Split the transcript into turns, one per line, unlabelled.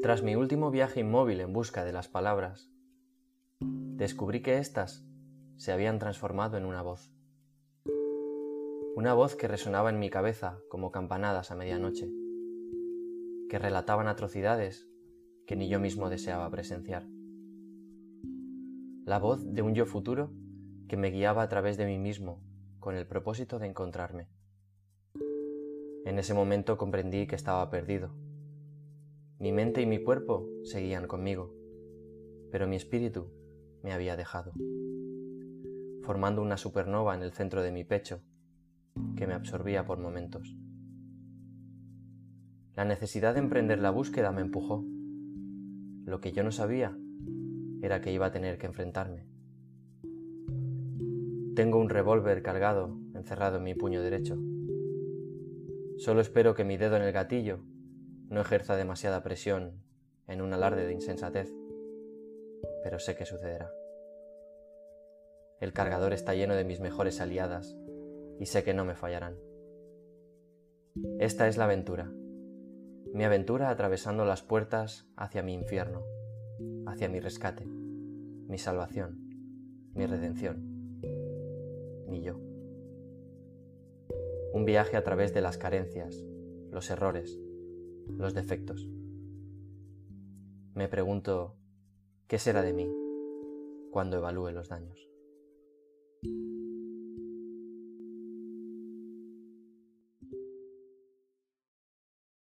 Tras mi último viaje inmóvil en busca de las palabras, descubrí que éstas se habían transformado en una voz. Una voz que resonaba en mi cabeza como campanadas a medianoche, que relataban atrocidades que ni yo mismo deseaba presenciar. La voz de un yo futuro que me guiaba a través de mí mismo con el propósito de encontrarme. En ese momento comprendí que estaba perdido. Mi mente y mi cuerpo seguían conmigo, pero mi espíritu me había dejado, formando una supernova en el centro de mi pecho que me absorbía por momentos. La necesidad de emprender la búsqueda me empujó. Lo que yo no sabía era que iba a tener que enfrentarme. Tengo un revólver cargado encerrado en mi puño derecho. Solo espero que mi dedo en el gatillo no ejerza demasiada presión en un alarde de insensatez, pero sé que sucederá. El cargador está lleno de mis mejores aliadas y sé que no me fallarán. Esta es la aventura, mi aventura atravesando las puertas hacia mi infierno, hacia mi rescate, mi salvación, mi redención, mi yo. Un viaje a través de las carencias, los errores, los defectos. Me pregunto, ¿qué será de mí cuando evalúe los daños?